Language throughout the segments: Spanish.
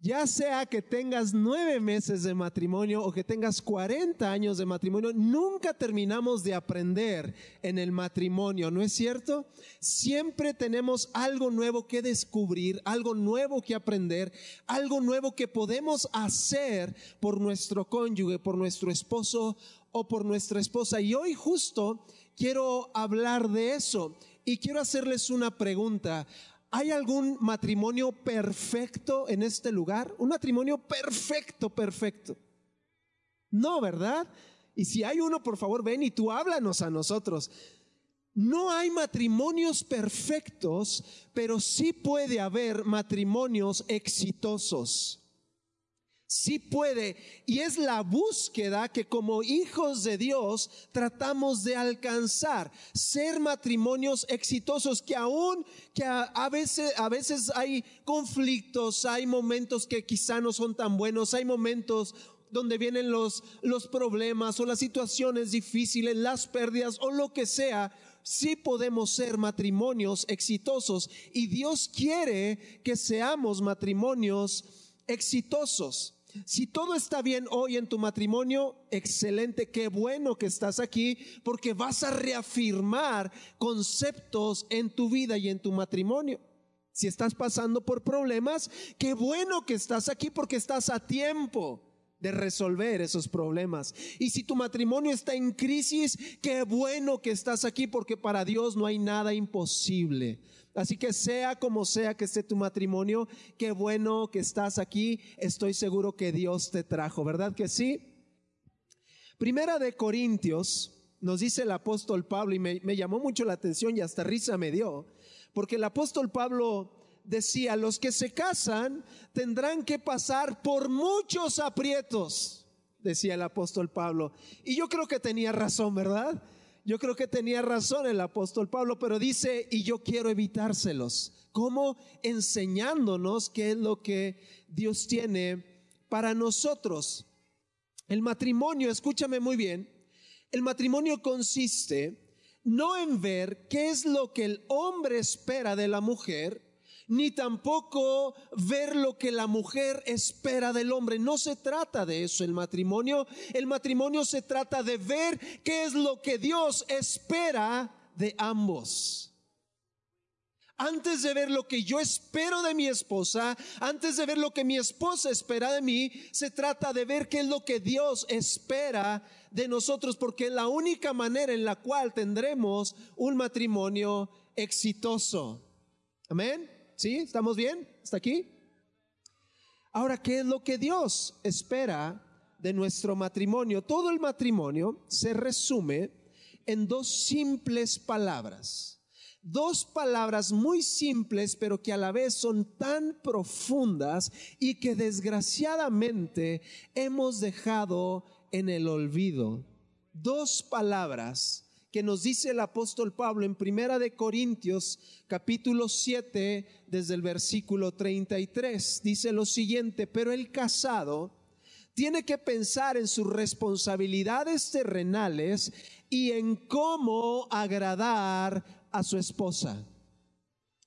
Ya sea que tengas nueve meses de matrimonio o que tengas 40 años de matrimonio, nunca terminamos de aprender en el matrimonio, ¿no es cierto? Siempre tenemos algo nuevo que descubrir, algo nuevo que aprender, algo nuevo que podemos hacer por nuestro cónyuge, por nuestro esposo o por nuestra esposa. Y hoy justo quiero hablar de eso y quiero hacerles una pregunta. ¿Hay algún matrimonio perfecto en este lugar? Un matrimonio perfecto, perfecto. No, ¿verdad? Y si hay uno, por favor, ven y tú háblanos a nosotros. No hay matrimonios perfectos, pero sí puede haber matrimonios exitosos. Sí puede. Y es la búsqueda que como hijos de Dios tratamos de alcanzar. Ser matrimonios exitosos que aún que a, veces, a veces hay conflictos, hay momentos que quizá no son tan buenos, hay momentos donde vienen los, los problemas o las situaciones difíciles, las pérdidas o lo que sea, sí podemos ser matrimonios exitosos y Dios quiere que seamos matrimonios exitosos. Si todo está bien hoy en tu matrimonio, excelente, qué bueno que estás aquí, porque vas a reafirmar conceptos en tu vida y en tu matrimonio. Si estás pasando por problemas, qué bueno que estás aquí porque estás a tiempo de resolver esos problemas. Y si tu matrimonio está en crisis, qué bueno que estás aquí porque para Dios no hay nada imposible. Así que sea como sea que esté tu matrimonio, qué bueno que estás aquí. Estoy seguro que Dios te trajo, ¿verdad que sí? Primera de Corintios, nos dice el apóstol Pablo, y me, me llamó mucho la atención y hasta risa me dio, porque el apóstol Pablo decía, los que se casan tendrán que pasar por muchos aprietos, decía el apóstol Pablo. Y yo creo que tenía razón, ¿verdad? Yo creo que tenía razón el apóstol Pablo, pero dice, y yo quiero evitárselos. ¿Cómo? Enseñándonos qué es lo que Dios tiene para nosotros. El matrimonio, escúchame muy bien, el matrimonio consiste no en ver qué es lo que el hombre espera de la mujer, ni tampoco ver lo que la mujer espera del hombre. No se trata de eso el matrimonio. El matrimonio se trata de ver qué es lo que Dios espera de ambos. Antes de ver lo que yo espero de mi esposa, antes de ver lo que mi esposa espera de mí, se trata de ver qué es lo que Dios espera de nosotros, porque es la única manera en la cual tendremos un matrimonio exitoso. Amén. ¿Sí? ¿Estamos bien? ¿Está aquí? Ahora, ¿qué es lo que Dios espera de nuestro matrimonio? Todo el matrimonio se resume en dos simples palabras. Dos palabras muy simples, pero que a la vez son tan profundas y que desgraciadamente hemos dejado en el olvido. Dos palabras que nos dice el apóstol Pablo en Primera de Corintios capítulo 7 desde el versículo 33. Dice lo siguiente, pero el casado tiene que pensar en sus responsabilidades terrenales y en cómo agradar a su esposa.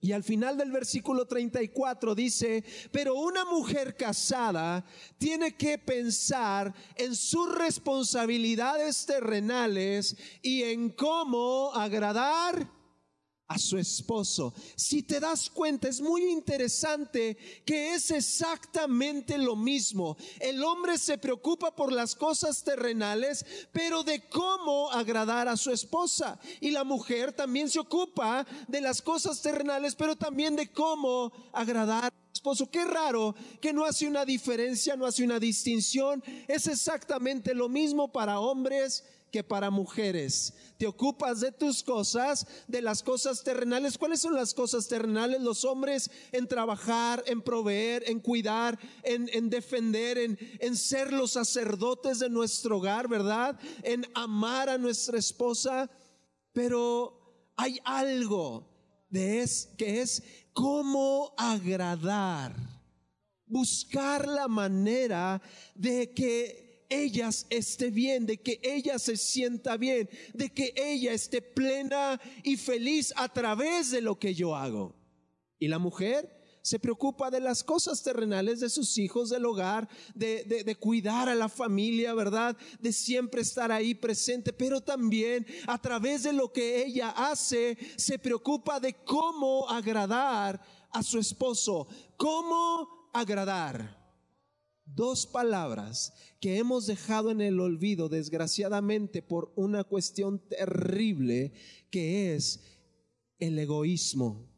Y al final del versículo 34 dice, pero una mujer casada tiene que pensar en sus responsabilidades terrenales y en cómo agradar a su esposo. Si te das cuenta, es muy interesante que es exactamente lo mismo. El hombre se preocupa por las cosas terrenales, pero de cómo agradar a su esposa. Y la mujer también se ocupa de las cosas terrenales, pero también de cómo agradar esposo. Qué raro que no hace una diferencia, no hace una distinción. Es exactamente lo mismo para hombres que para mujeres. Te ocupas de tus cosas, de las cosas terrenales. ¿Cuáles son las cosas terrenales? Los hombres en trabajar, en proveer, en cuidar, en, en defender, en, en ser los sacerdotes de nuestro hogar, ¿verdad? En amar a nuestra esposa. Pero hay algo de es, que es cómo agradar. Buscar la manera de que ellas esté bien, de que ella se sienta bien, de que ella esté plena y feliz a través de lo que yo hago. Y la mujer se preocupa de las cosas terrenales de sus hijos, del hogar, de, de, cuidar a la familia, ¿verdad? De siempre estar ahí presente, pero también a través de lo que ella hace, se preocupa de cómo agradar a su esposo. ¿Cómo agradar? Dos palabras que hemos dejado en el olvido, desgraciadamente, por una cuestión terrible que es el egoísmo.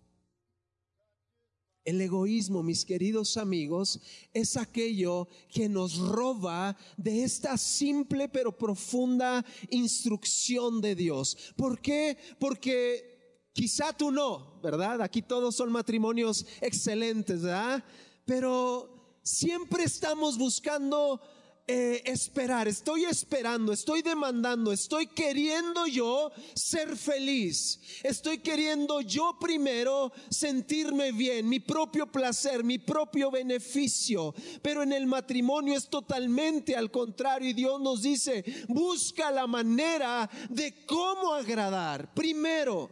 El egoísmo, mis queridos amigos, es aquello que nos roba de esta simple pero profunda instrucción de Dios. ¿Por qué? Porque quizá tú no, ¿verdad? Aquí todos son matrimonios excelentes, ¿verdad? Pero siempre estamos buscando eh, esperar, estoy esperando, estoy demandando, estoy queriendo yo ser feliz, estoy queriendo yo primero sentirme bien, mi propio placer, mi propio beneficio, pero en el matrimonio es totalmente al contrario y Dios nos dice, busca la manera de cómo agradar, primero,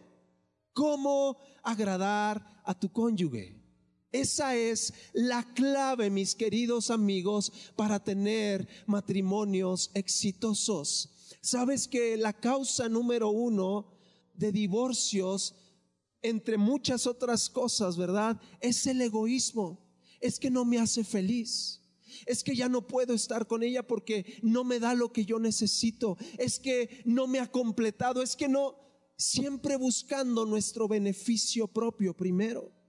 cómo agradar a tu cónyuge. Esa es la clave, mis queridos amigos, para tener matrimonios exitosos. Sabes que la causa número uno de divorcios, entre muchas otras cosas, ¿verdad? Es el egoísmo. Es que no me hace feliz. Es que ya no puedo estar con ella porque no me da lo que yo necesito. Es que no me ha completado. Es que no, siempre buscando nuestro beneficio propio primero.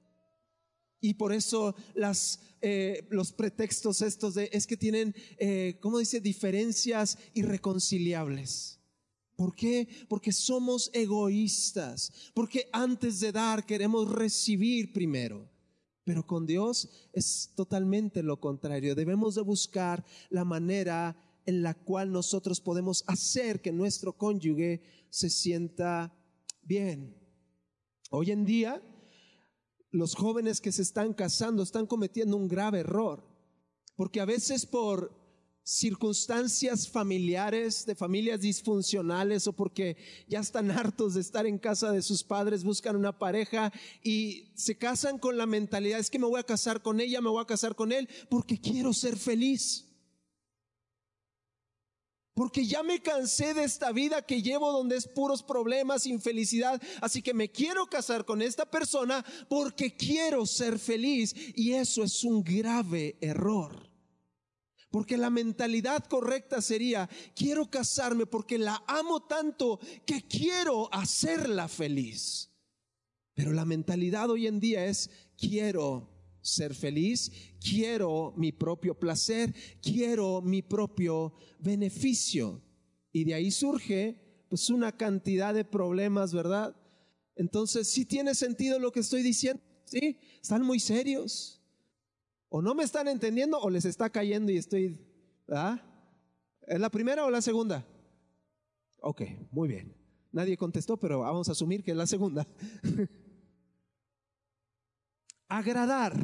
Y por eso las, eh, los pretextos estos es que tienen, eh, ¿cómo dice?, diferencias irreconciliables. ¿Por qué? Porque somos egoístas, porque antes de dar queremos recibir primero. Pero con Dios es totalmente lo contrario. Debemos de buscar la manera en la cual nosotros podemos hacer que nuestro cónyuge se sienta bien. Hoy en día los jóvenes que se están casando están cometiendo un grave error, porque a veces por circunstancias familiares, de familias disfuncionales o porque ya están hartos de estar en casa de sus padres, buscan una pareja y se casan con la mentalidad, es que me voy a casar con ella, me voy a casar con él, porque quiero ser feliz. Porque ya me cansé de esta vida que llevo donde es puros problemas, infelicidad. Así que me quiero casar con esta persona porque quiero ser feliz. Y eso es un grave error. Porque la mentalidad correcta sería, quiero casarme porque la amo tanto que quiero hacerla feliz. Pero la mentalidad hoy en día es, quiero ser feliz, quiero mi propio placer, quiero mi propio beneficio. Y de ahí surge pues una cantidad de problemas, ¿verdad? Entonces, si tiene sentido lo que estoy diciendo, ¿sí? Están muy serios. O no me están entendiendo o les está cayendo y estoy, ¿verdad? ¿Es la primera o la segunda? Ok, muy bien. Nadie contestó, pero vamos a asumir que es la segunda. agradar.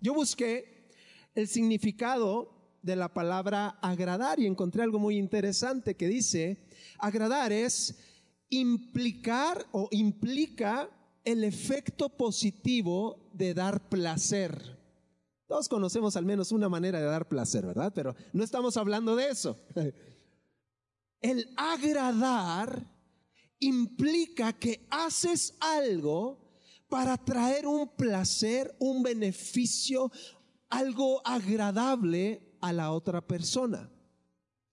Yo busqué el significado de la palabra agradar y encontré algo muy interesante que dice, agradar es implicar o implica el efecto positivo de dar placer. Todos conocemos al menos una manera de dar placer, ¿verdad? Pero no estamos hablando de eso. El agradar implica que haces algo para traer un placer, un beneficio, algo agradable a la otra persona.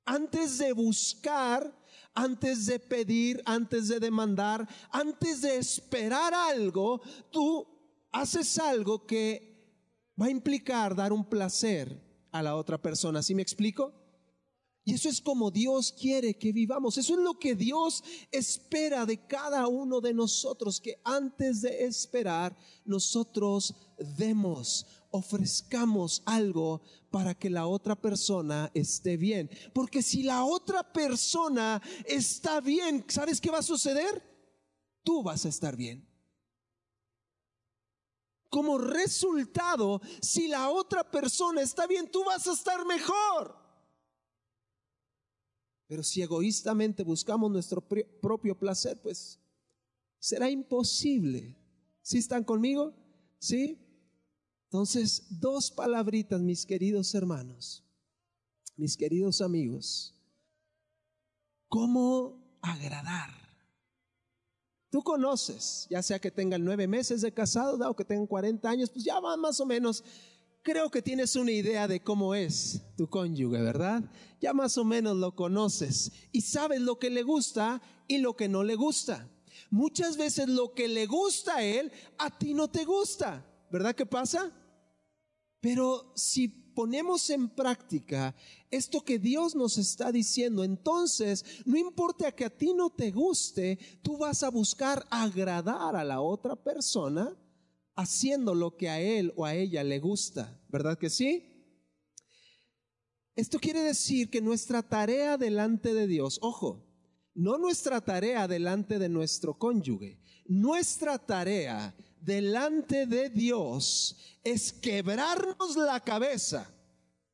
Antes de buscar, antes de pedir, antes de demandar, antes de esperar algo, tú haces algo que va a implicar dar un placer a la otra persona. ¿Sí me explico? Y eso es como Dios quiere que vivamos. Eso es lo que Dios espera de cada uno de nosotros, que antes de esperar nosotros demos, ofrezcamos algo para que la otra persona esté bien. Porque si la otra persona está bien, ¿sabes qué va a suceder? Tú vas a estar bien. Como resultado, si la otra persona está bien, tú vas a estar mejor. Pero si egoístamente buscamos nuestro propio placer, pues será imposible. ¿Sí están conmigo? ¿Sí? Entonces, dos palabritas, mis queridos hermanos, mis queridos amigos. ¿Cómo agradar? Tú conoces, ya sea que tengan nueve meses de casado o que tengan 40 años, pues ya van más o menos creo que tienes una idea de cómo es tu cónyuge, ¿verdad? Ya más o menos lo conoces y sabes lo que le gusta y lo que no le gusta. Muchas veces lo que le gusta a él, a ti no te gusta, ¿verdad que pasa? Pero si ponemos en práctica esto que Dios nos está diciendo, entonces no importa que a ti no te guste, tú vas a buscar agradar a la otra persona haciendo lo que a él o a ella le gusta, ¿verdad que sí? Esto quiere decir que nuestra tarea delante de Dios, ojo, no nuestra tarea delante de nuestro cónyuge, nuestra tarea delante de Dios es quebrarnos la cabeza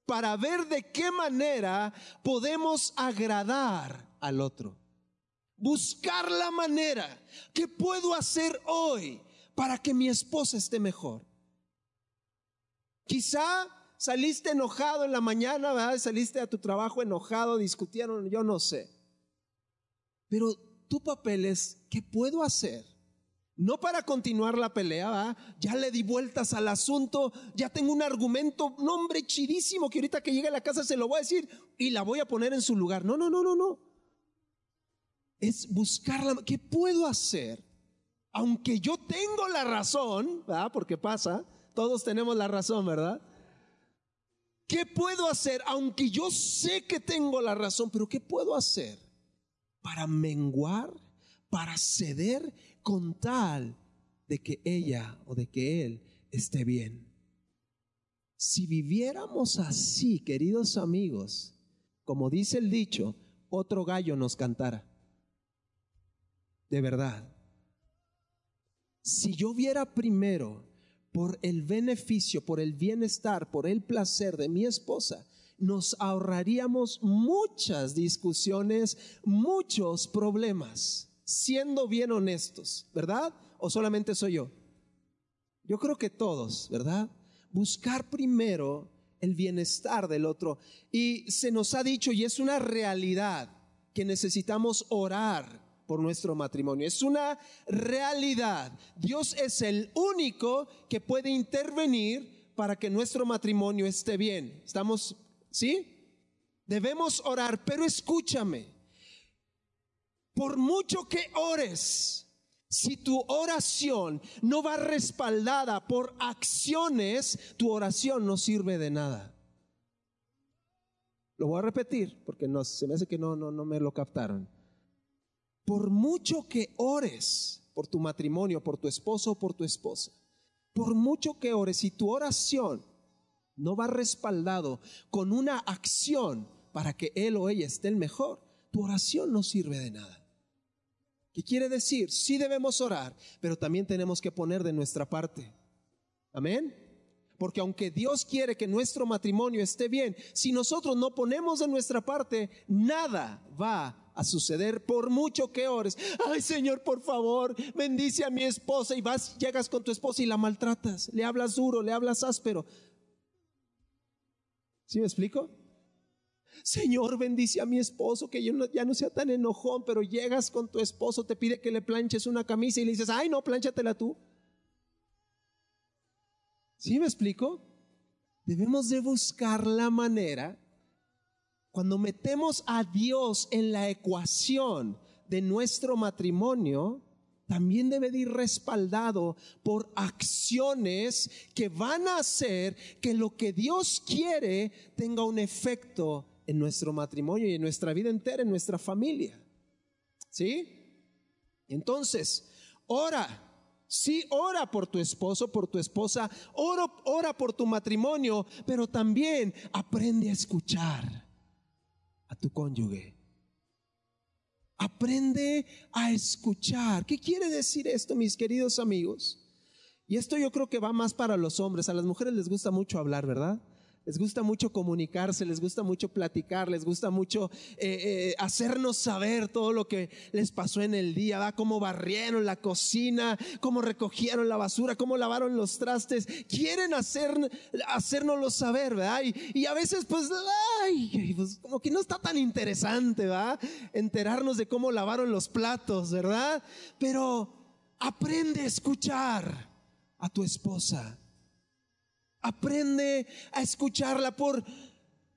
para ver de qué manera podemos agradar al otro. Buscar la manera que puedo hacer hoy para que mi esposa esté mejor. Quizá saliste enojado en la mañana, ¿verdad? saliste a tu trabajo enojado, discutieron, yo no sé. Pero tu papel es, ¿qué puedo hacer? No para continuar la pelea, ya le di vueltas al asunto, ya tengo un argumento, nombre chidísimo que ahorita que llegue a la casa se lo voy a decir y la voy a poner en su lugar. No, no, no, no, no. Es buscarla, ¿qué puedo hacer aunque yo tengo la razón, ¿verdad? Porque pasa, todos tenemos la razón, ¿verdad? ¿Qué puedo hacer? Aunque yo sé que tengo la razón, pero ¿qué puedo hacer para menguar, para ceder con tal de que ella o de que él esté bien? Si viviéramos así, queridos amigos, como dice el dicho, otro gallo nos cantara. De verdad si yo viera primero por el beneficio, por el bienestar, por el placer de mi esposa, nos ahorraríamos muchas discusiones, muchos problemas, siendo bien honestos, ¿verdad? ¿O solamente soy yo? Yo creo que todos, ¿verdad? Buscar primero el bienestar del otro. Y se nos ha dicho, y es una realidad, que necesitamos orar por nuestro matrimonio. Es una realidad. Dios es el único que puede intervenir para que nuestro matrimonio esté bien. ¿Estamos? ¿Sí? Debemos orar, pero escúchame. Por mucho que ores, si tu oración no va respaldada por acciones, tu oración no sirve de nada. Lo voy a repetir porque no, se me hace que no, no, no me lo captaron por mucho que ores por tu matrimonio, por tu esposo o por tu esposa, por mucho que ores y tu oración no va respaldado con una acción para que él o ella esté el mejor, tu oración no sirve de nada. ¿Qué quiere decir? Sí debemos orar, pero también tenemos que poner de nuestra parte. Amén. Porque aunque Dios quiere que nuestro matrimonio esté bien, si nosotros no ponemos de nuestra parte, nada va a suceder por mucho que ores. Ay Señor, por favor, bendice a mi esposa y vas, llegas con tu esposa y la maltratas, le hablas duro, le hablas áspero. ¿Sí me explico? Señor, bendice a mi esposo, que yo ya no sea tan enojón, pero llegas con tu esposo, te pide que le planches una camisa y le dices, ay no, planchatela tú. ¿Sí me explico? Debemos de buscar la manera cuando metemos a Dios en la ecuación de nuestro matrimonio, también debe ir respaldado por acciones que van a hacer que lo que Dios quiere tenga un efecto en nuestro matrimonio y en nuestra vida entera, en nuestra familia. ¿Sí? Entonces, ora. Sí, ora por tu esposo, por tu esposa, ora, ora por tu matrimonio, pero también aprende a escuchar a tu cónyuge. Aprende a escuchar. ¿Qué quiere decir esto, mis queridos amigos? Y esto yo creo que va más para los hombres. A las mujeres les gusta mucho hablar, ¿verdad? Les gusta mucho comunicarse, les gusta mucho platicar, les gusta mucho eh, eh, hacernos saber todo lo que les pasó en el día, ¿va? cómo barrieron la cocina, cómo recogieron la basura, cómo lavaron los trastes. Quieren hacer, hacérnoslo saber, ¿verdad? Y, a veces pues, ay, pues, como que no está tan interesante, ¿va? Enterarnos de cómo lavaron los platos, ¿verdad? Pero aprende a escuchar a tu esposa Aprende a escucharla por,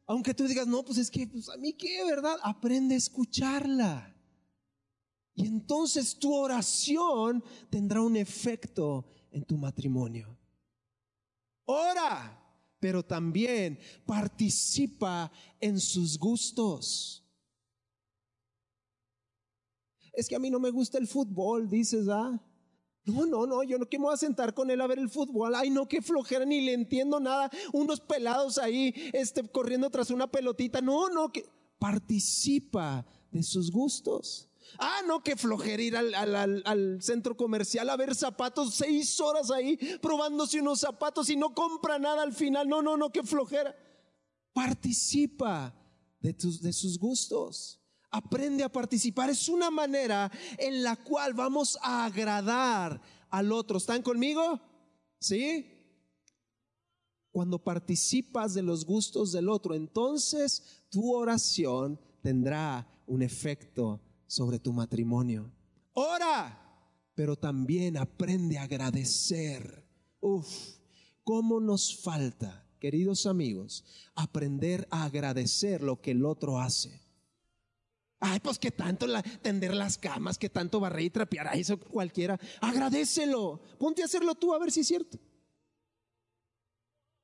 aunque tú digas, no, pues es que, pues a mí qué, ¿verdad? Aprende a escucharla. Y entonces tu oración tendrá un efecto en tu matrimonio. Ora, pero también participa en sus gustos. Es que a mí no me gusta el fútbol, dices, ¿ah? No, no, no, yo no que me voy a sentar con él a ver el fútbol. Ay, no, qué flojera, ni le entiendo nada. Unos pelados ahí, este, corriendo tras una pelotita. No, no, que participa de sus gustos. Ah, no, qué flojera ir al, al, centro comercial a ver zapatos, seis horas ahí probándose unos zapatos y no compra nada al final. No, no, no, qué flojera. Participa de, tus, de sus gustos aprende a participar. Es una manera en la cual vamos a agradar al otro. ¿Están conmigo? ¿Sí? Cuando participas de los gustos del otro, entonces tu oración tendrá un efecto sobre tu matrimonio. Ora, pero también aprende a agradecer. Uf, ¿cómo nos falta, queridos amigos, aprender a agradecer lo que el otro hace? Ay, pues que tanto la, tender las camas, que tanto barrer y trapear, a eso cualquiera. Agradecelo. Ponte a hacerlo tú a ver si es cierto.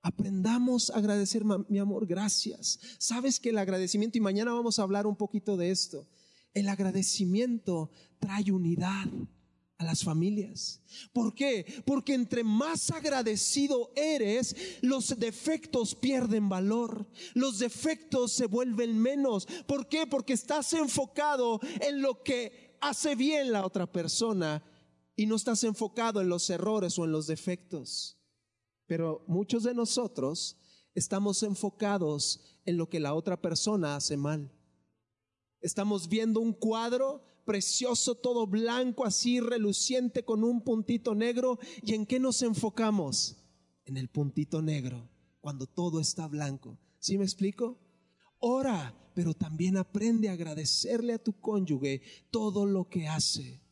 Aprendamos a agradecer, mi amor, gracias. Sabes que el agradecimiento, y mañana vamos a hablar un poquito de esto, el agradecimiento trae unidad a las familias. ¿Por qué? Porque entre más agradecido eres, los defectos pierden valor, los defectos se vuelven menos. ¿Por qué? Porque estás enfocado en lo que hace bien la otra persona y no estás enfocado en los errores o en los defectos. Pero muchos de nosotros estamos enfocados en lo que la otra persona hace mal. Estamos viendo un cuadro precioso, todo blanco, así reluciente con un puntito negro. ¿Y en qué nos enfocamos? En el puntito negro, cuando todo está blanco. ¿Sí me explico? Ora, pero también aprende a agradecerle a tu cónyuge todo lo que hace.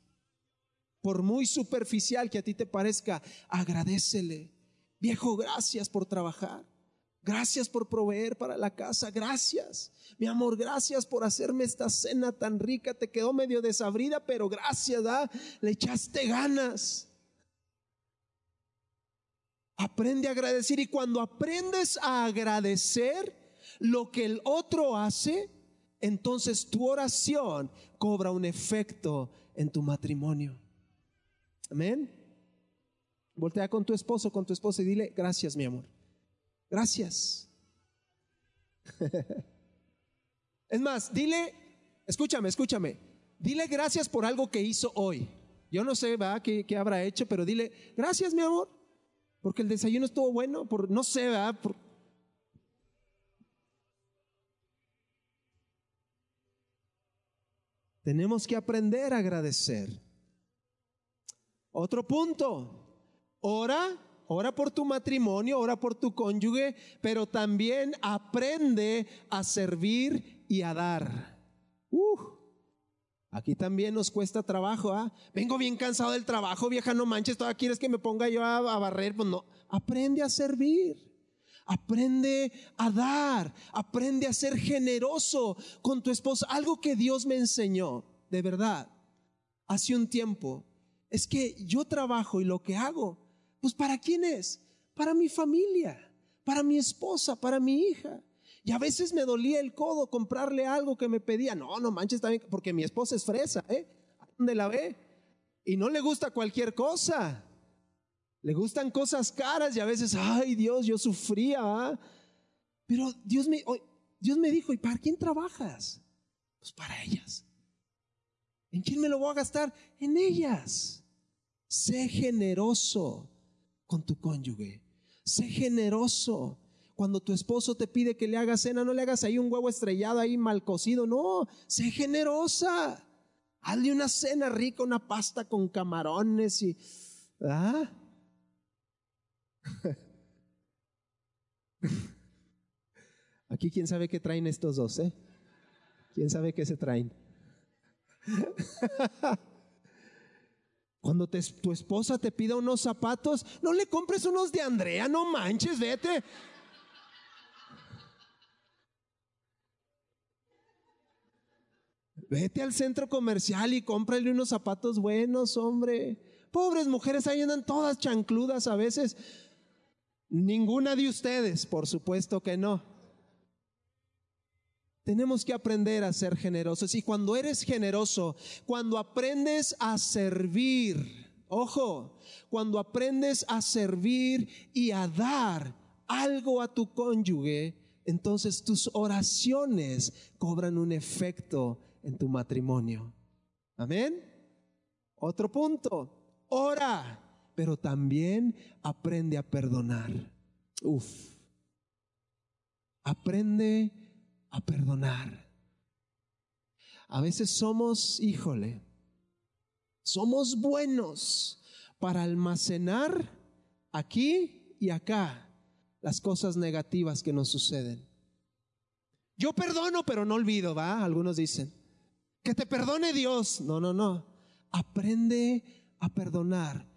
Por muy superficial que a ti te parezca, agradecele. Viejo, gracias por trabajar. Gracias por proveer para la casa. Gracias. Mi amor, gracias por hacerme esta cena tan rica. Te quedó medio desabrida, pero gracias, ¿ah? Le echaste ganas. Aprende a agradecer y cuando aprendes a agradecer lo que el otro hace, entonces tu oración cobra un efecto en tu matrimonio. Amén. Voltea con tu esposo, con tu esposa y dile, gracias mi amor. Gracias. es más, dile, escúchame, escúchame, dile gracias por algo que hizo hoy. Yo no sé, va, qué, habrá hecho, pero dile, gracias, mi amor, porque el desayuno estuvo bueno, por, no sé, va, Tenemos que aprender a agradecer. Otro punto, ora ora por tu matrimonio, ora por tu cónyuge, pero también aprende a servir y a dar. aquí también nos cuesta trabajo, ¿ah? Vengo bien cansado del trabajo, vieja, no manches, todavía quieres que me ponga yo a, a barrer, pues no, aprende a servir. Aprende a dar, aprende a ser generoso con tu esposa. Algo que Dios me enseñó, de verdad, hace un tiempo, es que yo trabajo y lo que hago pues ¿para quién es? Para mi familia, para mi esposa, para mi hija. Y a veces me dolía el codo comprarle algo que me pedía. No, no manches también, porque mi esposa es fresa, ¿eh? ¿Dónde la ve? Y no le gusta cualquier cosa. Le gustan cosas caras y a veces, ay Dios, yo sufría. ¿ah? Pero Dios me, Dios me dijo, ¿y para quién trabajas? Pues para ellas. ¿En quién me lo voy a gastar? En ellas. Sé generoso con tu cónyuge. Sé generoso Cuando tu esposo te pide que le hagas cena, no le hagas ahí un huevo estrellado ahí mal cocido, no, sé generosa. Hazle una cena rica, una pasta con camarones y... ¿ah? Aquí quién sabe qué traen estos dos, ¿eh? ¿Quién sabe qué se traen? Cuando tu esposa te pida unos zapatos, no le compres unos de Andrea, no manches, vete. Vete al centro comercial y cómprale unos zapatos buenos, hombre. Pobres mujeres ahí andan todas chancludas a veces. Ninguna de ustedes, por supuesto que no. Tenemos que aprender a ser generosos. Y cuando eres generoso, cuando aprendes a servir, ojo, cuando aprendes a servir y a dar algo a tu cónyuge, entonces tus oraciones cobran un efecto en tu matrimonio. Amén. Otro punto, ora, pero también aprende a perdonar. Uf. Aprende a perdonar. A veces somos, híjole, somos buenos para almacenar aquí y acá las cosas negativas que nos suceden. Yo perdono, pero no olvido, ¿va? Algunos dicen. Que te perdone Dios. No, no, no. Aprende a perdonar.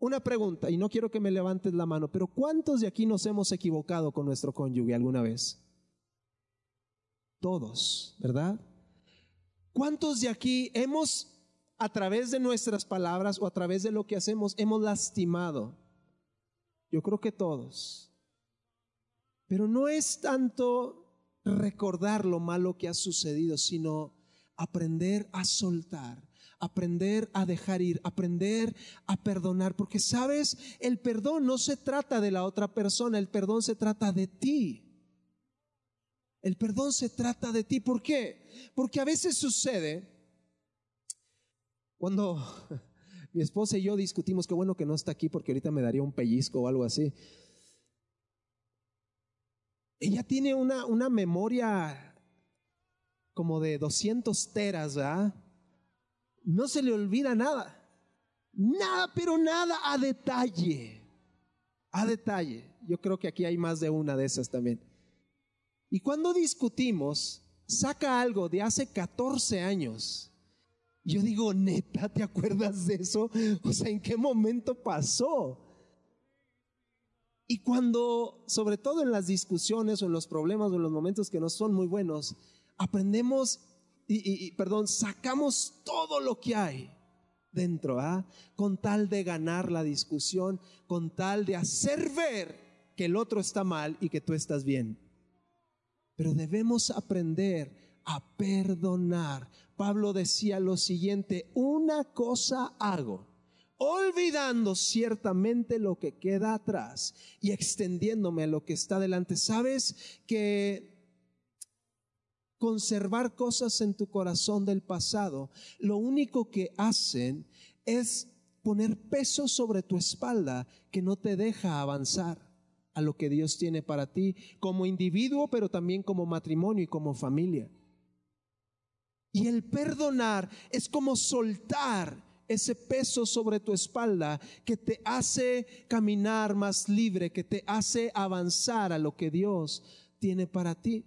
Una pregunta, y no quiero que me levantes la mano, pero ¿cuántos de aquí nos hemos equivocado con nuestro cónyuge alguna vez? Todos, ¿verdad? ¿Cuántos de aquí hemos, a través de nuestras palabras o a través de lo que hacemos, hemos lastimado? Yo creo que todos. Pero no es tanto recordar lo malo que ha sucedido, sino aprender a soltar, aprender a dejar ir, aprender a perdonar, porque sabes, el perdón no se trata de la otra persona, el perdón se trata de ti. El perdón se trata de ti. ¿Por qué? Porque a veces sucede cuando mi esposa y yo discutimos, qué bueno que no está aquí porque ahorita me daría un pellizco o algo así. Ella tiene una, una memoria como de 200 teras, ¿verdad? No se le olvida nada. Nada, pero nada a detalle. A detalle. Yo creo que aquí hay más de una de esas también. Y cuando discutimos, saca algo de hace 14 años. Yo digo, neta, ¿te acuerdas de eso? O sea, ¿en qué momento pasó? Y cuando, sobre todo en las discusiones o en los problemas o en los momentos que no son muy buenos, aprendemos y, perdón, sacamos todo lo que hay dentro, ¿ah? con tal de ganar la discusión, con tal de hacer ver que el otro está mal y que tú estás bien. Pero debemos aprender a perdonar. Pablo decía lo siguiente, una cosa hago, olvidando ciertamente lo que queda atrás y extendiéndome a lo que está delante. ¿Sabes que conservar cosas en tu corazón del pasado, lo único que hacen es poner peso sobre tu espalda que no te deja avanzar a lo que Dios tiene para ti como individuo, pero también como matrimonio y como familia. Y el perdonar es como soltar ese peso sobre tu espalda que te hace caminar más libre, que te hace avanzar a lo que Dios tiene para ti.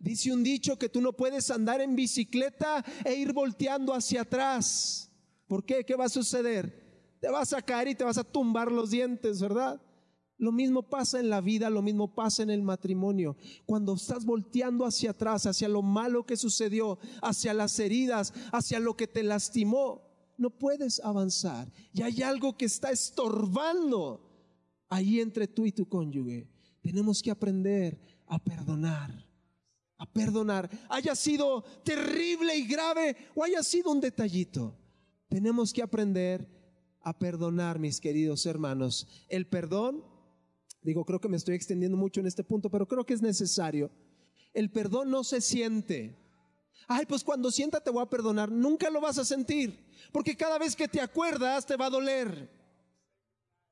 Dice un dicho que tú no puedes andar en bicicleta e ir volteando hacia atrás. ¿Por qué? ¿Qué va a suceder? Te vas a caer y te vas a tumbar los dientes, ¿verdad? Lo mismo pasa en la vida, lo mismo pasa en el matrimonio. Cuando estás volteando hacia atrás, hacia lo malo que sucedió, hacia las heridas, hacia lo que te lastimó, no puedes avanzar. Y hay algo que está estorbando ahí entre tú y tu cónyuge. Tenemos que aprender a perdonar a perdonar, haya sido terrible y grave o haya sido un detallito. Tenemos que aprender a perdonar, mis queridos hermanos. El perdón, digo, creo que me estoy extendiendo mucho en este punto, pero creo que es necesario. El perdón no se siente. Ay, pues cuando sienta te voy a perdonar. Nunca lo vas a sentir, porque cada vez que te acuerdas te va a doler.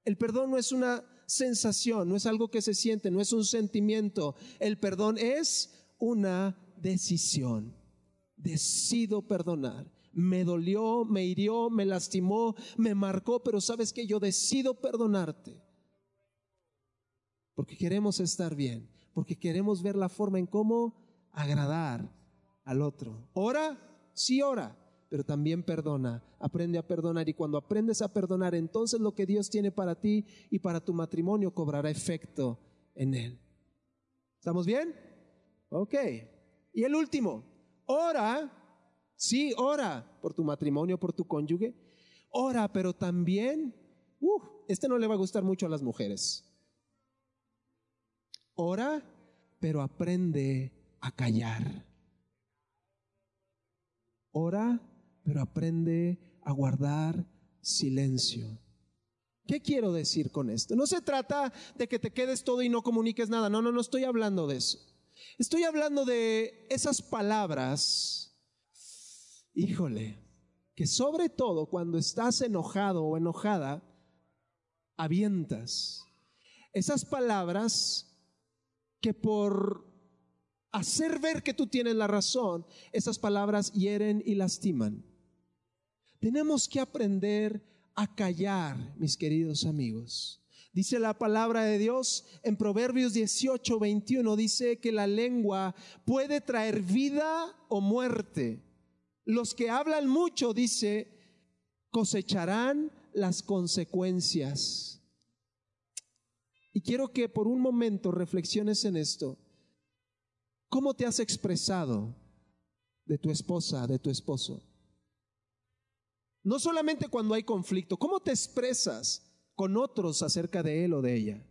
El perdón no es una sensación, no es algo que se siente, no es un sentimiento. El perdón es una decisión. Decido perdonar. Me dolió, me hirió, me lastimó, me marcó, pero sabes que yo decido perdonarte. Porque queremos estar bien, porque queremos ver la forma en cómo agradar al otro. Ora, sí ora, pero también perdona. Aprende a perdonar y cuando aprendes a perdonar, entonces lo que Dios tiene para ti y para tu matrimonio cobrará efecto en él. ¿Estamos bien? Ok. Y el último, ora, sí, ora por tu matrimonio, por tu cónyuge. Ora, pero también, uh, este no le va a gustar mucho a las mujeres. Ora, pero aprende a callar. Ora, pero aprende a guardar silencio. ¿Qué quiero decir con esto? No se trata de que te quedes todo y no comuniques nada. No, no, no estoy hablando de eso. Estoy hablando de esas palabras, híjole, que sobre todo cuando estás enojado o enojada, avientas. Esas palabras que por hacer ver que tú tienes la razón, esas palabras hieren y lastiman. Tenemos que aprender a callar, mis queridos amigos. Dice la palabra de Dios en Proverbios 18, 21, dice que la lengua puede traer vida o muerte. Los que hablan mucho, dice, cosecharán las consecuencias. Y quiero que por un momento reflexiones en esto. ¿Cómo te has expresado de tu esposa, de tu esposo? No solamente cuando hay conflicto, ¿cómo te expresas con otros acerca de él o de ella?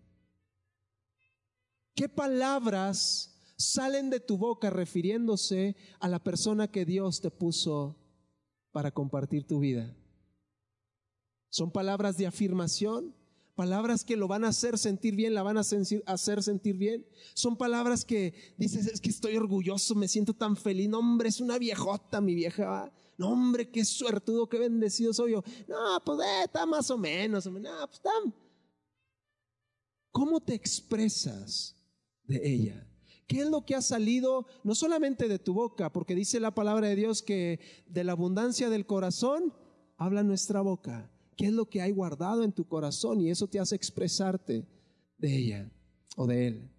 ¿Qué palabras salen de tu boca refiriéndose a la persona que Dios te puso para compartir tu vida? ¿Son palabras de afirmación? Palabras que lo van a hacer sentir bien, la van a hacer sentir bien. Son palabras que dices, es que estoy orgulloso, me siento tan feliz. No, hombre, es una viejota mi vieja. No, hombre, qué suertudo, qué bendecido soy yo. No, pues eh, está más o menos. No, pues está. ¿Cómo te expresas de ella? ¿Qué es lo que ha salido no solamente de tu boca? Porque dice la palabra de Dios que de la abundancia del corazón habla nuestra boca qué es lo que hay guardado en tu corazón y eso te hace expresarte de ella o de él.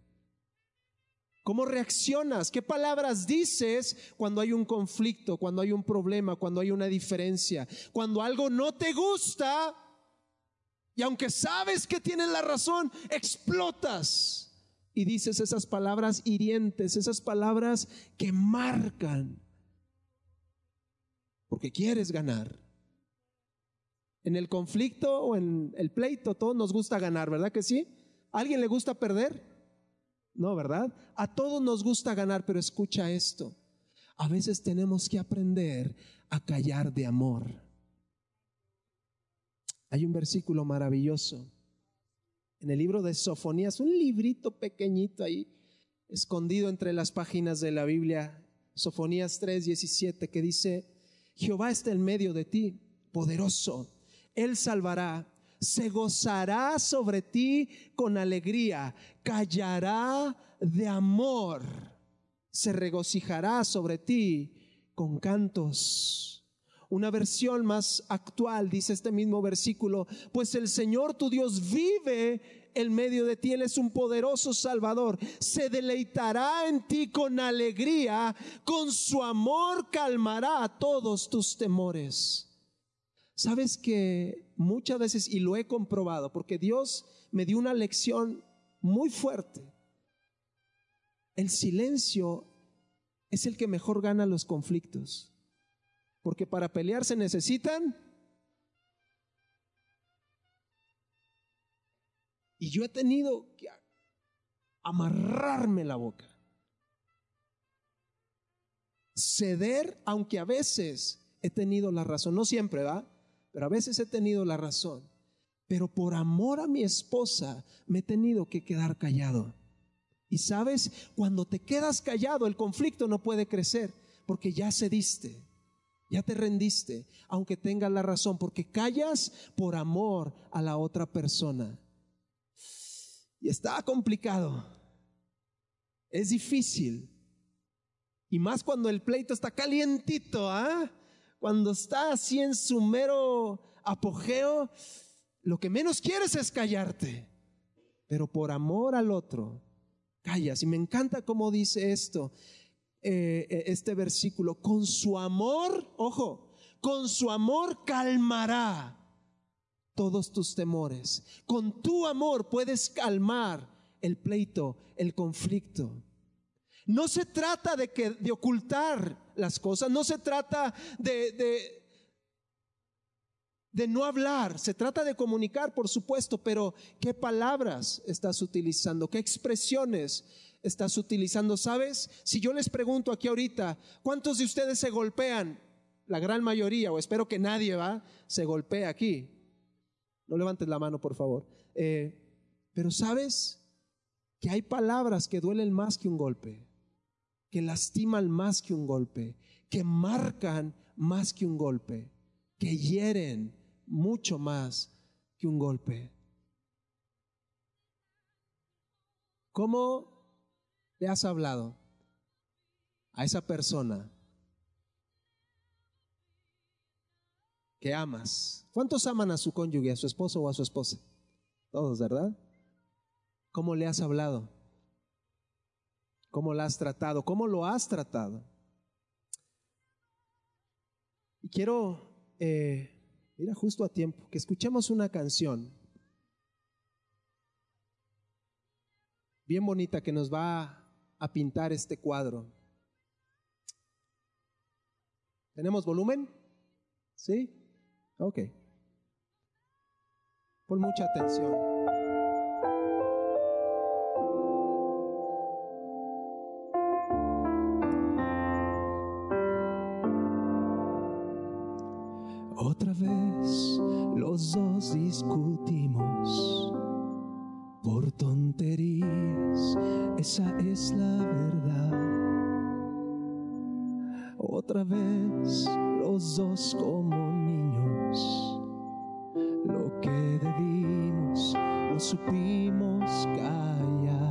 ¿Cómo reaccionas? ¿Qué palabras dices cuando hay un conflicto, cuando hay un problema, cuando hay una diferencia? Cuando algo no te gusta y aunque sabes que tienes la razón, explotas y dices esas palabras hirientes, esas palabras que marcan, porque quieres ganar. En el conflicto o en el pleito, todos nos gusta ganar, ¿verdad que sí? ¿A alguien le gusta perder? No, ¿verdad? A todos nos gusta ganar, pero escucha esto. A veces tenemos que aprender a callar de amor. Hay un versículo maravilloso en el libro de Sofonías, un librito pequeñito ahí, escondido entre las páginas de la Biblia, Sofonías 3:17, que dice, Jehová está en medio de ti, poderoso él salvará, se gozará sobre ti con alegría, callará de amor, se regocijará sobre ti con cantos. Una versión más actual dice este mismo versículo, pues el Señor tu Dios vive en medio de ti, Él es un poderoso Salvador, se deleitará en ti con alegría, con su amor calmará todos tus temores. Sabes que muchas veces, y lo he comprobado, porque Dios me dio una lección muy fuerte. El silencio es el que mejor gana los conflictos. Porque para pelear se necesitan. Y yo he tenido que amarrarme la boca. Ceder, aunque a veces he tenido la razón, no siempre, ¿va? Pero a veces he tenido la razón. Pero por amor a mi esposa me he tenido que quedar callado. Y sabes, cuando te quedas callado, el conflicto no puede crecer porque ya cediste, ya te rendiste, aunque tengas la razón, porque callas por amor a la otra persona. Y está complicado. Es difícil. Y más cuando el pleito está calientito, ¿ah? Cuando está así en su mero apogeo, lo que menos quieres es callarte. Pero por amor al otro, callas. Y me encanta cómo dice esto, eh, eh, este versículo. Con su amor, ojo, con su amor calmará todos tus temores. Con tu amor puedes calmar el pleito, el conflicto. No se trata de, que, de ocultar las cosas, no se trata de, de, no hablar, se trata de comunicar, por supuesto, pero ¿qué palabras estás utilizando? ¿Qué expresiones estás utilizando? ¿Sabes? Si yo les pregunto aquí ahorita, ¿cuántos de ustedes se golpean? La gran mayoría, o espero que nadie va, se golpea aquí. No levantes la mano, por favor. Eh, pero sabes que hay palabras que duelen más que un golpe que lastiman más que un golpe, que marcan más que un golpe, que hieren mucho más que un golpe. ¿Cómo le has hablado a esa persona que amas? ¿Cuántos aman a su cónyuge, a su esposo o a su esposa? Todos, ¿verdad? ¿Cómo le has hablado? Cómo la has tratado, cómo lo has tratado. Y quiero, eh, mira, justo a tiempo, que escuchemos una canción bien bonita que nos va a pintar este cuadro. ¿Tenemos volumen? ¿Sí? Ok. Pon mucha atención. Discutimos por tonterías, esa es la verdad. Otra vez los dos como niños, lo que debimos no supimos callar.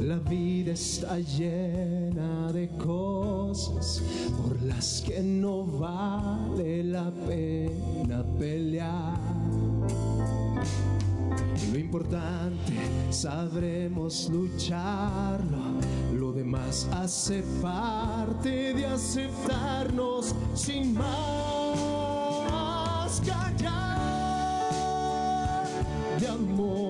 La vida está llena de cosas por las que no vale la pena pelear. Lo importante sabremos lucharlo, lo demás hace parte de aceptarnos sin más. Callar amor,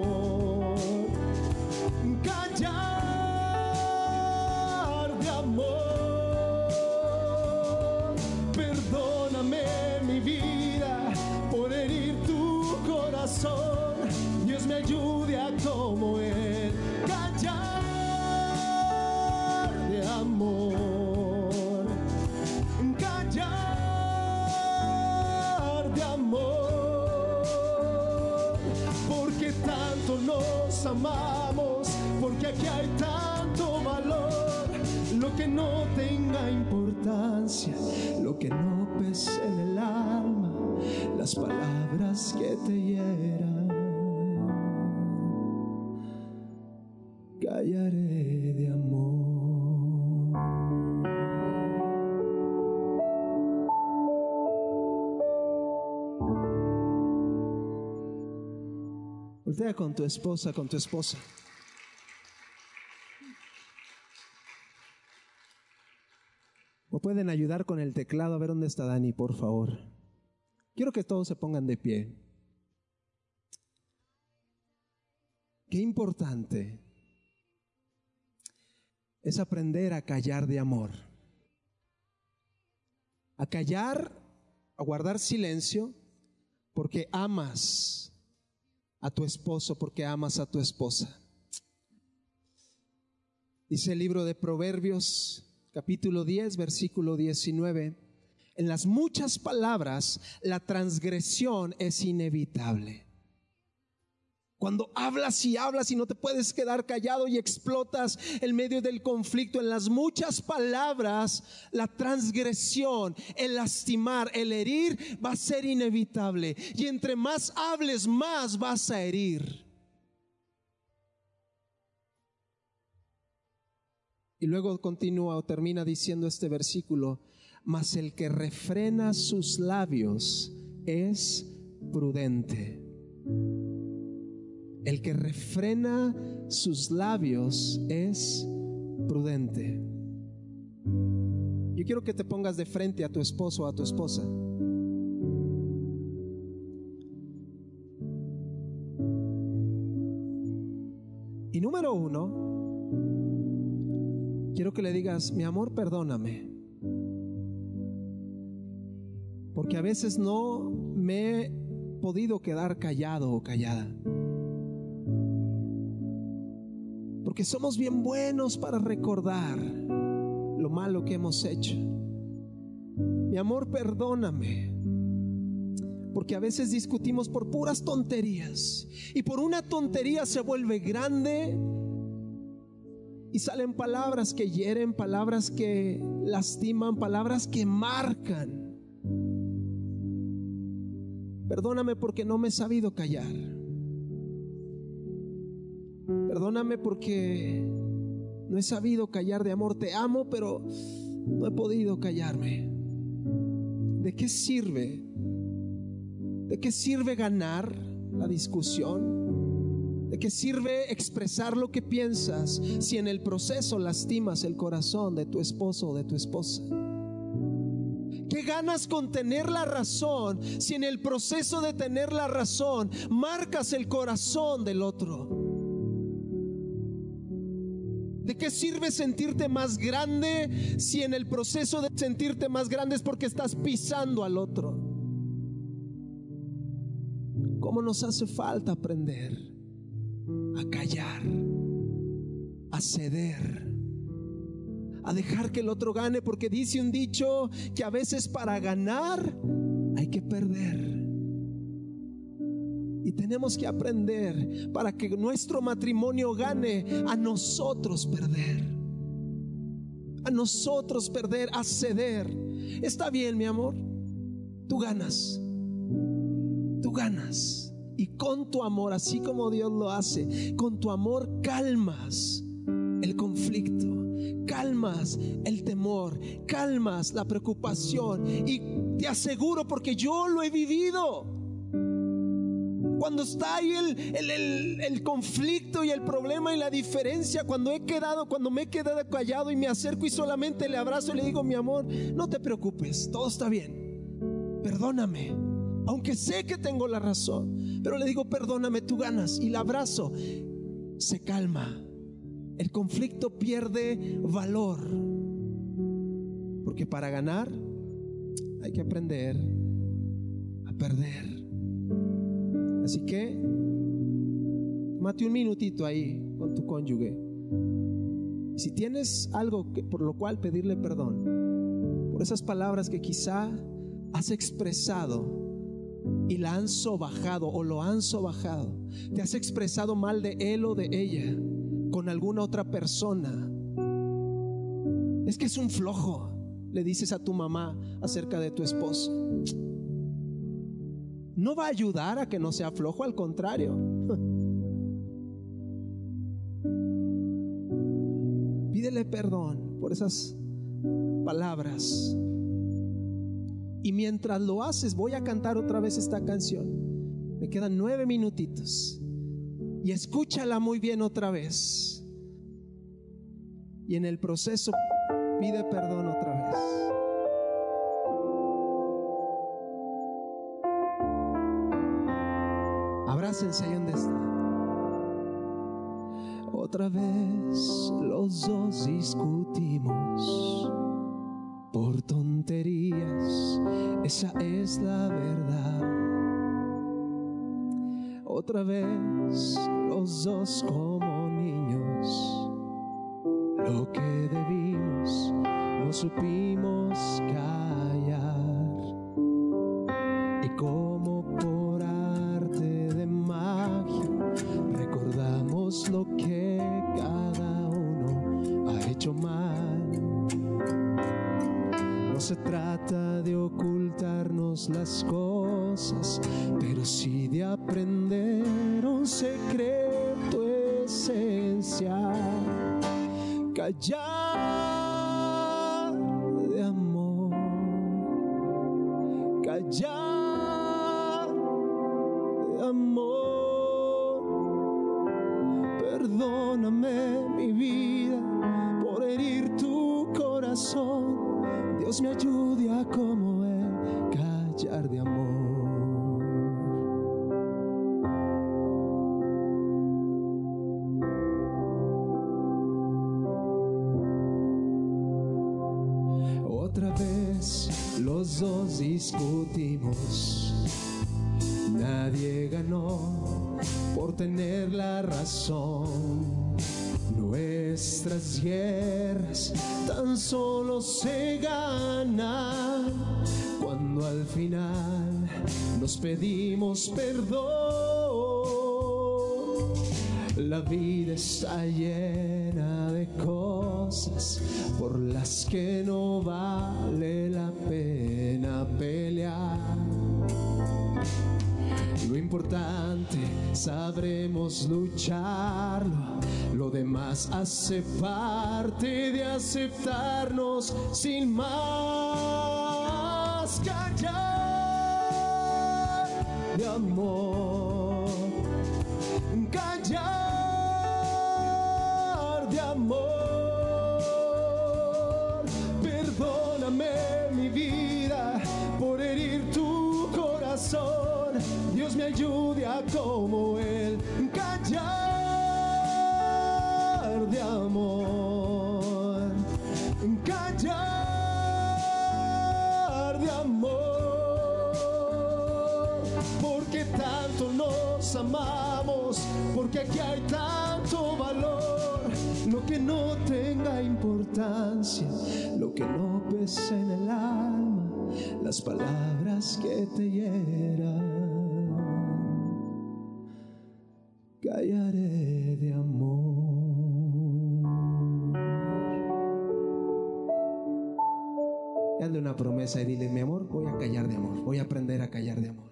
Callaré de amor. Voltea con tu esposa, con tu esposa. ¿O pueden ayudar con el teclado? A ver dónde está Dani, por favor. Quiero que todos se pongan de pie. Qué importante es aprender a callar de amor. A callar, a guardar silencio, porque amas a tu esposo, porque amas a tu esposa. Dice el libro de Proverbios, capítulo 10, versículo 19. En las muchas palabras, la transgresión es inevitable. Cuando hablas y hablas y no te puedes quedar callado y explotas en medio del conflicto, en las muchas palabras, la transgresión, el lastimar, el herir va a ser inevitable. Y entre más hables, más vas a herir. Y luego continúa o termina diciendo este versículo, mas el que refrena sus labios es prudente. El que refrena sus labios es prudente. Yo quiero que te pongas de frente a tu esposo o a tu esposa. Y número uno, quiero que le digas, mi amor, perdóname. Porque a veces no me he podido quedar callado o callada. Porque somos bien buenos para recordar lo malo que hemos hecho. Mi amor, perdóname. Porque a veces discutimos por puras tonterías. Y por una tontería se vuelve grande. Y salen palabras que hieren, palabras que lastiman, palabras que marcan. Perdóname porque no me he sabido callar. Perdóname porque no he sabido callar de amor. Te amo, pero no he podido callarme. ¿De qué sirve? ¿De qué sirve ganar la discusión? ¿De qué sirve expresar lo que piensas si en el proceso lastimas el corazón de tu esposo o de tu esposa? ¿Qué ganas con tener la razón si en el proceso de tener la razón marcas el corazón del otro? Qué sirve sentirte más grande si en el proceso de sentirte más grande es porque estás pisando al otro? ¿Cómo nos hace falta aprender a callar, a ceder, a dejar que el otro gane? Porque dice un dicho que a veces para ganar hay que perder. Tenemos que aprender para que nuestro matrimonio gane a nosotros perder. A nosotros perder, a ceder. Está bien, mi amor. Tú ganas. Tú ganas. Y con tu amor, así como Dios lo hace, con tu amor calmas el conflicto, calmas el temor, calmas la preocupación. Y te aseguro, porque yo lo he vivido cuando está ahí el, el, conflicto y el problema y la diferencia, cuando he quedado, cuando me he quedado callado y me acerco y solamente le abrazo y le digo, mi amor, no te preocupes, todo está bien, perdóname, aunque sé que tengo la razón, pero le digo, perdóname, tú ganas y la abrazo, se calma, el conflicto pierde valor, porque para ganar hay que aprender a perder. Así que, mate un minutito ahí con tu cónyuge. Si tienes algo por lo cual pedirle perdón, por esas palabras que quizá has expresado y la han sobajado o lo han sobajado, te has expresado mal de él o de ella con alguna otra persona, es que es un flojo, le dices a tu mamá acerca de tu esposo. No va a ayudar a que no sea flojo, al contrario. Pídele perdón por esas palabras. Y mientras lo haces, voy a cantar otra vez esta canción. Me quedan nueve minutitos. Y escúchala muy bien otra vez. Y en el proceso pide perdón otra vez. Están. Otra vez los dos discutimos por tonterías, esa es la verdad. Otra vez los dos como niños, lo que debimos no supimos callar. Las cosas, pero sí de aprender un secreto esencial. Callar perdón. La vida está llena de cosas por las que no vale la pena pelear. Lo importante sabremos lucharlo, lo demás hace parte de aceptarnos sin más callar de amor, callar de amor. Perdóname mi vida por herir tu corazón. Dios me ayude a como Él callar de amor, callar amamos, porque aquí hay tanto valor, lo que no tenga importancia, lo que no pese en el alma, las palabras que te hieran callaré de amor. Dale una promesa y dile, mi amor, voy a callar de amor, voy a aprender a callar de amor.